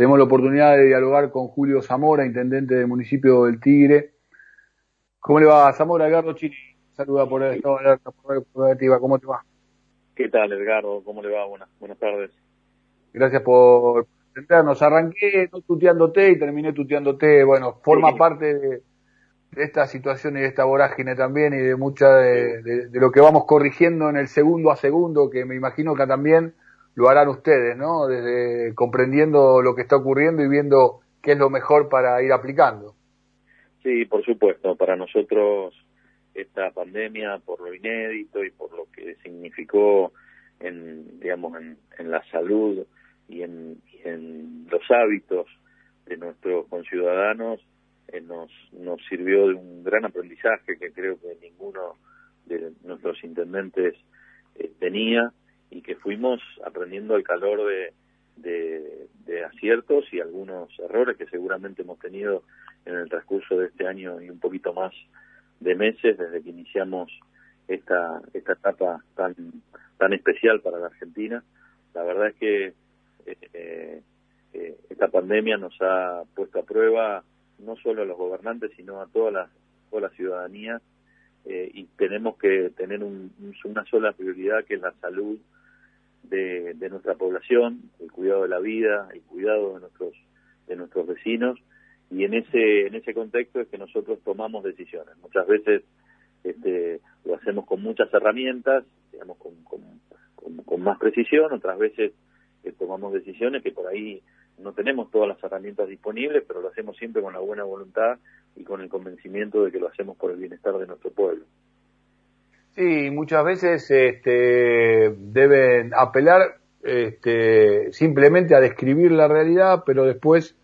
tenemos la oportunidad de dialogar con Julio Zamora, intendente del municipio del Tigre. ¿Cómo le va, Zamora? Edgardo Chini, saluda por el estado de por ¿cómo te va? ¿Qué tal, Edgardo? ¿Cómo le va? Buenas, buenas tardes. Gracias por presentarnos. Arranqué no tuteándote y terminé tuteándote. Bueno, forma parte de, esta situación y de esta vorágine también y de mucha de, lo que vamos corrigiendo en el segundo a segundo, que me imagino que también lo harán ustedes, ¿no? Desde comprendiendo lo que está ocurriendo y viendo qué es lo mejor para ir aplicando. Sí, por supuesto. Para nosotros esta pandemia, por lo inédito y por lo que significó en, digamos, en, la salud y en, los hábitos de nuestros conciudadanos, eh, nos, nos sirvió de un gran aprendizaje que creo que ninguno de nuestros intendentes eh, tenía y que fuimos aprendiendo al calor de, de, aciertos y algunos errores que seguramente hemos tenido en el transcurso de este año y un poquito más de meses desde que iniciamos esta, esta etapa tan, tan especial para la Argentina. La verdad es que eh, eh, esta pandemia nos ha puesto a prueba no solo a los gobernantes, sino a toda la, toda la ciudadanía eh, y tenemos que tener una sola prioridad que es la salud de, de, nuestra población, el cuidado de la vida, el cuidado de nuestros de nuestros vecinos y en ese en ese contexto es que nosotros tomamos decisiones. Muchas veces este, lo hacemos con muchas herramientas, digamos con, con, con, más precisión, otras veces eh, tomamos decisiones que por ahí no tenemos todas las herramientas disponibles, pero lo hacemos siempre con la buena voluntad y con el convencimiento de que lo hacemos por el bienestar de nuestro pueblo. Sí, muchas veces este, deben apelar este, simplemente a describir la realidad, pero después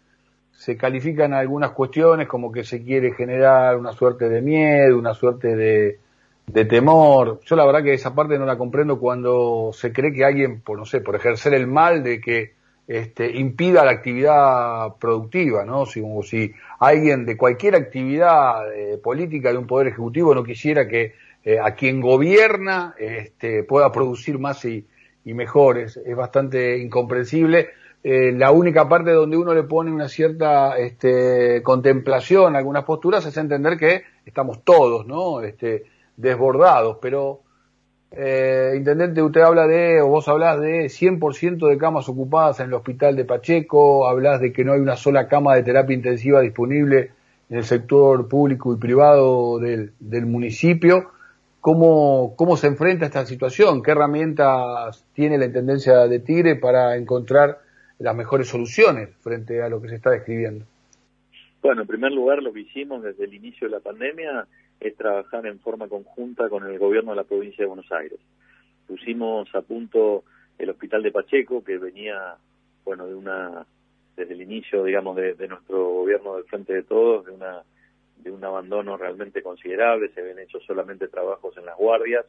se califican algunas cuestiones como que se quiere generar una suerte de miedo, una suerte de, de temor. Yo la verdad que esa parte no la comprendo cuando se cree que alguien, por no sé, por ejercer el mal de que este, impida la actividad productiva, ¿no? Si, si alguien de cualquier actividad eh, política de un poder ejecutivo no quisiera que eh, a quien gobierna este, pueda producir más y, y mejor. Es, bastante incomprensible. Eh, la única parte donde uno le pone una cierta este, contemplación algunas posturas es entender que estamos todos, ¿no? Este, desbordados, pero eh, intendente, usted habla de, o vos hablas de 100% de camas ocupadas en el hospital de Pacheco, hablas de que no hay una sola cama de terapia intensiva disponible en el sector público y privado del, del municipio. ¿Cómo, ¿Cómo se enfrenta a esta situación? ¿Qué herramientas tiene la Intendencia de Tigre para encontrar las mejores soluciones frente a lo que se está describiendo? Bueno, en primer lugar, lo que hicimos desde el inicio de la pandemia es trabajar en forma conjunta con el gobierno de la provincia de Buenos Aires. Pusimos a punto el hospital de Pacheco, que venía, bueno, de una, desde el inicio, digamos, de, nuestro gobierno del Frente de Todos, de una de un abandono realmente considerable, se habían hecho solamente trabajos en las guardias,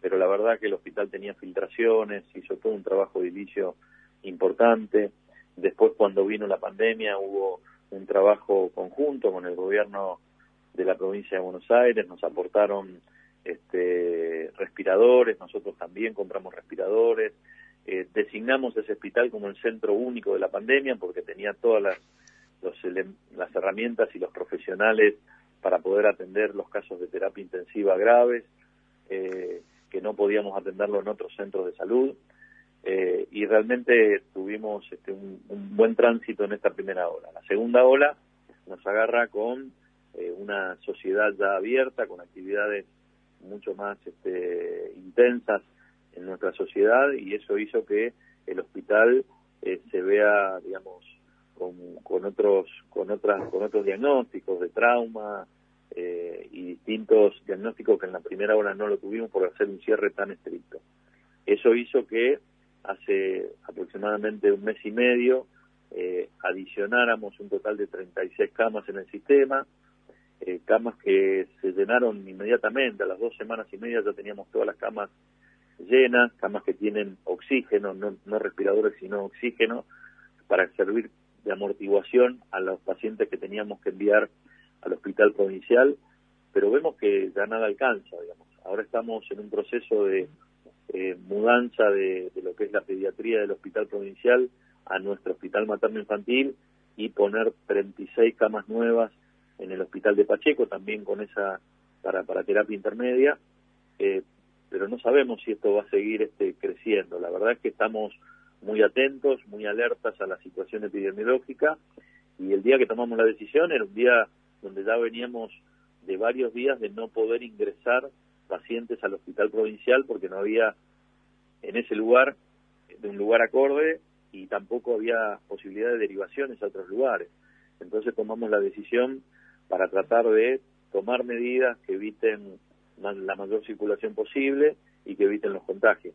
pero la verdad que el hospital tenía filtraciones, hizo todo un trabajo de inicio importante. Después, cuando vino la pandemia, hubo un trabajo conjunto con el gobierno de la provincia de Buenos Aires, nos aportaron este, respiradores, nosotros también compramos respiradores, eh, designamos ese hospital como el centro único de la pandemia porque tenía todas las, las herramientas y los profesionales para poder atender los casos de terapia intensiva graves, eh, que no podíamos atenderlo en otros centros de salud. Eh, y realmente tuvimos este, un, un, buen tránsito en esta primera ola. La segunda ola nos agarra con eh, una sociedad ya abierta, con actividades mucho más este, intensas en nuestra sociedad y eso hizo que el hospital eh, se vea, digamos, con, con, otros con otras con otros diagnósticos de trauma eh, y distintos diagnósticos que en la primera hora no lo tuvimos por hacer un cierre tan estricto. Eso hizo que hace aproximadamente un mes y medio adicionáramos un total de 36 camas en el sistema, eh, camas que se llenaron inmediatamente, a las dos semanas y media ya teníamos todas las camas llenas, camas que tienen oxígeno, no, no respiradores sino oxígeno, para servir de amortiguación a los pacientes que teníamos que enviar al hospital provincial, pero vemos que ya nada alcanza, digamos. Ahora estamos en un proceso de eh, mudanza de, lo que es la pediatría del hospital provincial a nuestro hospital materno infantil y poner 36 camas nuevas en el hospital de Pacheco, también con esa para, para terapia intermedia, eh, pero no sabemos si esto va a seguir este, creciendo. La verdad es que estamos muy atentos, muy alertas a la situación epidemiológica y el día que tomamos la decisión era un día donde ya veníamos de varios días de no poder ingresar pacientes al hospital provincial porque no había en ese lugar, de un lugar acorde, y tampoco había posibilidad de derivaciones a otros lugares. Entonces tomamos la decisión para tratar de tomar medidas que eviten la mayor circulación posible y que eviten los contagios.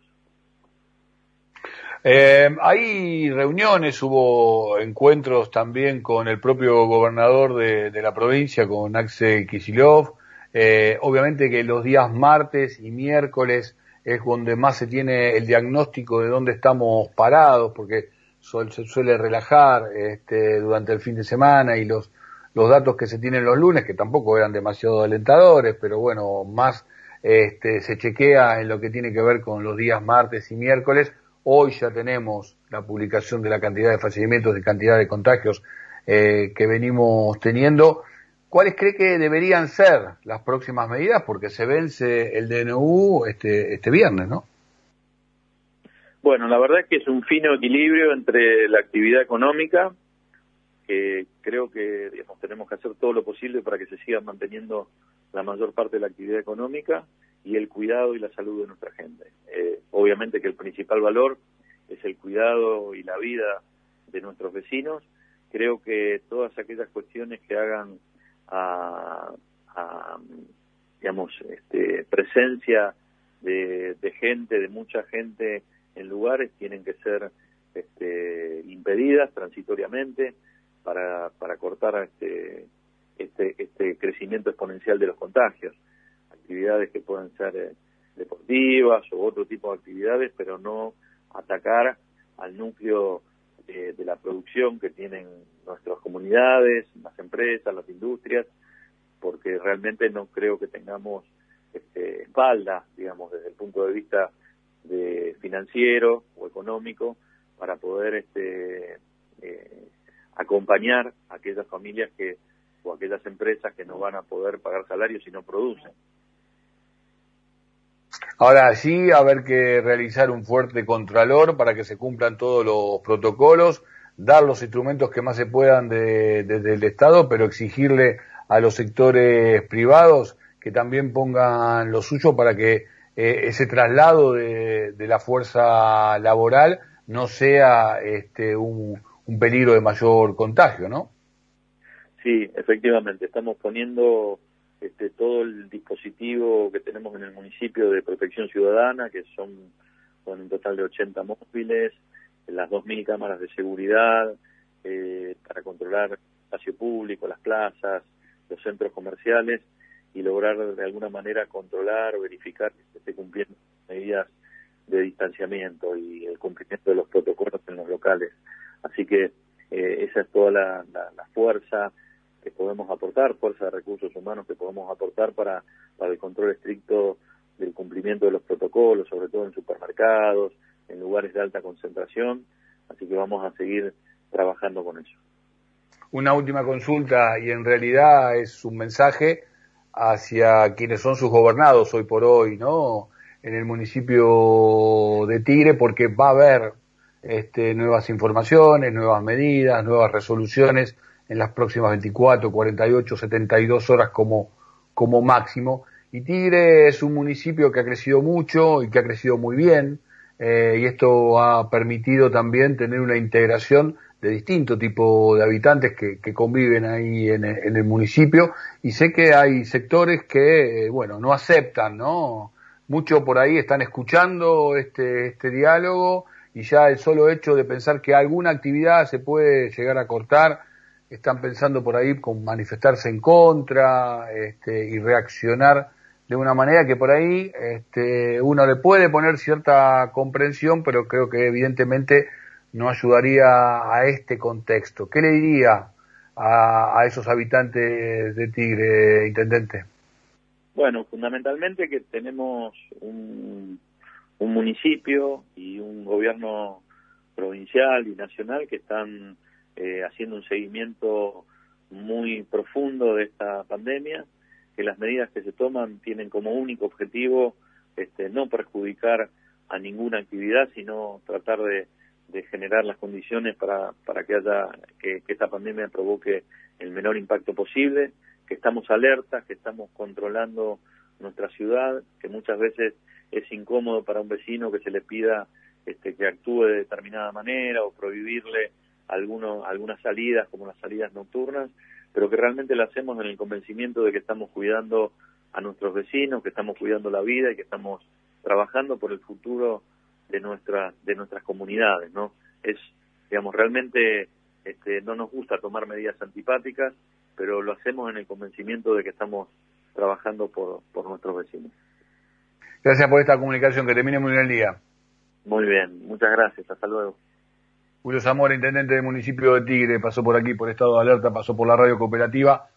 Eh, hay reuniones, hubo encuentros también con el propio gobernador de, la provincia, con Axel Kisilov. Eh, obviamente que los días martes y miércoles es donde más se tiene el diagnóstico de dónde estamos parados, porque se suele relajar este, durante el fin de semana y los, los datos que se tienen los lunes, que tampoco eran demasiado alentadores, pero bueno, más este, se chequea en lo que tiene que ver con los días martes y miércoles. Hoy ya tenemos la publicación de la cantidad de fallecimientos, de cantidad de contagios eh, que venimos teniendo. ¿Cuáles cree que deberían ser las próximas medidas? Porque se vence el DNU este, este viernes, ¿no? Bueno, la verdad es que es un fino equilibrio entre la actividad económica, que creo que digamos, tenemos que hacer todo lo posible para que se siga manteniendo la mayor parte de la actividad económica, y el cuidado y la salud de nuestra gente. Eh, obviamente que el principal valor es el cuidado y la vida de nuestros vecinos. Creo que todas aquellas cuestiones que hagan a, digamos, este, presencia de, gente, de mucha gente en lugares, tienen que ser este, impedidas transitoriamente para, para cortar este, este, este crecimiento exponencial de los contagios. Actividades que pueden ser eh, deportivas o otro tipo de actividades, pero no atacar al núcleo de, la producción que tienen nuestras comunidades, las empresas, las industrias, porque realmente no creo que tengamos este, espalda, digamos, desde el punto de vista de financiero o económico, para poder este, eh, acompañar a aquellas familias que o aquellas empresas que no van a poder pagar salarios si no producen. Ahora sí, haber que realizar un fuerte contralor para que se cumplan todos los protocolos, dar los instrumentos que más se puedan desde el Estado, pero exigirle a los sectores privados que también pongan lo suyo para que eh, ese traslado de, la fuerza laboral no sea este, un, un peligro de mayor contagio, ¿no? Sí, efectivamente, estamos poniendo este, todo el dispositivo que tenemos en el municipio de protección ciudadana, que son, un total de 80 móviles, las 2.000 cámaras de seguridad eh, para controlar el espacio público, las plazas, los centros comerciales y lograr de alguna manera controlar o verificar que se esté cumpliendo medidas de distanciamiento y el cumplimiento de los protocolos en los locales. Así que eh, esa es toda la, la fuerza que podemos aportar, fuerza de recursos humanos que podemos aportar para, para el control estricto del cumplimiento de los protocolos, sobre todo en supermercados, en lugares de alta concentración, así que vamos a seguir trabajando con eso. Una última consulta y en realidad es un mensaje hacia quienes son sus gobernados hoy por hoy, ¿no? En el municipio de Tigre, porque va a haber este, nuevas informaciones, nuevas medidas, nuevas resoluciones en las próximas 24, 48, 72 horas como, como máximo. Y Tigre es un municipio que ha crecido mucho y que ha crecido muy bien, eh, y esto ha permitido también tener una integración de distinto tipo de habitantes que, que conviven ahí en, en, el municipio, y sé que hay sectores que, eh, bueno, no aceptan, ¿no? Mucho por ahí están escuchando este, este diálogo y ya el solo hecho de pensar que alguna actividad se puede llegar a cortar están pensando por ahí con manifestarse en contra este, y reaccionar de una manera que por ahí este, uno le puede poner cierta comprensión, pero creo que evidentemente no ayudaría a este contexto. ¿Qué le diría a, esos habitantes de Tigre, intendente? Bueno, fundamentalmente que tenemos un, un municipio y un gobierno provincial y nacional que están eh, haciendo un seguimiento muy profundo de esta pandemia, que las medidas que se toman tienen como único objetivo este, no perjudicar a ninguna actividad, sino tratar de, generar las condiciones para, para que haya que, esta pandemia provoque el menor impacto posible, que estamos alertas, que estamos controlando nuestra ciudad, que muchas veces es incómodo para un vecino que se le pida este, que actúe de determinada manera o prohibirle algunos, algunas salidas como las salidas nocturnas, pero que realmente lo hacemos en el convencimiento de que estamos cuidando a nuestros vecinos, que estamos cuidando la vida y que estamos trabajando por el futuro de nuestras de nuestras comunidades, ¿no? Es digamos realmente este, no nos gusta tomar medidas antipáticas, pero lo hacemos en el convencimiento de que estamos trabajando por, por nuestros vecinos. Gracias por esta comunicación, que termine muy bien el día. Muy bien, muchas gracias, hasta luego. Julio Zamora, intendente del municipio de Tigre, pasó por aquí por estado de alerta, pasó por la radio cooperativa.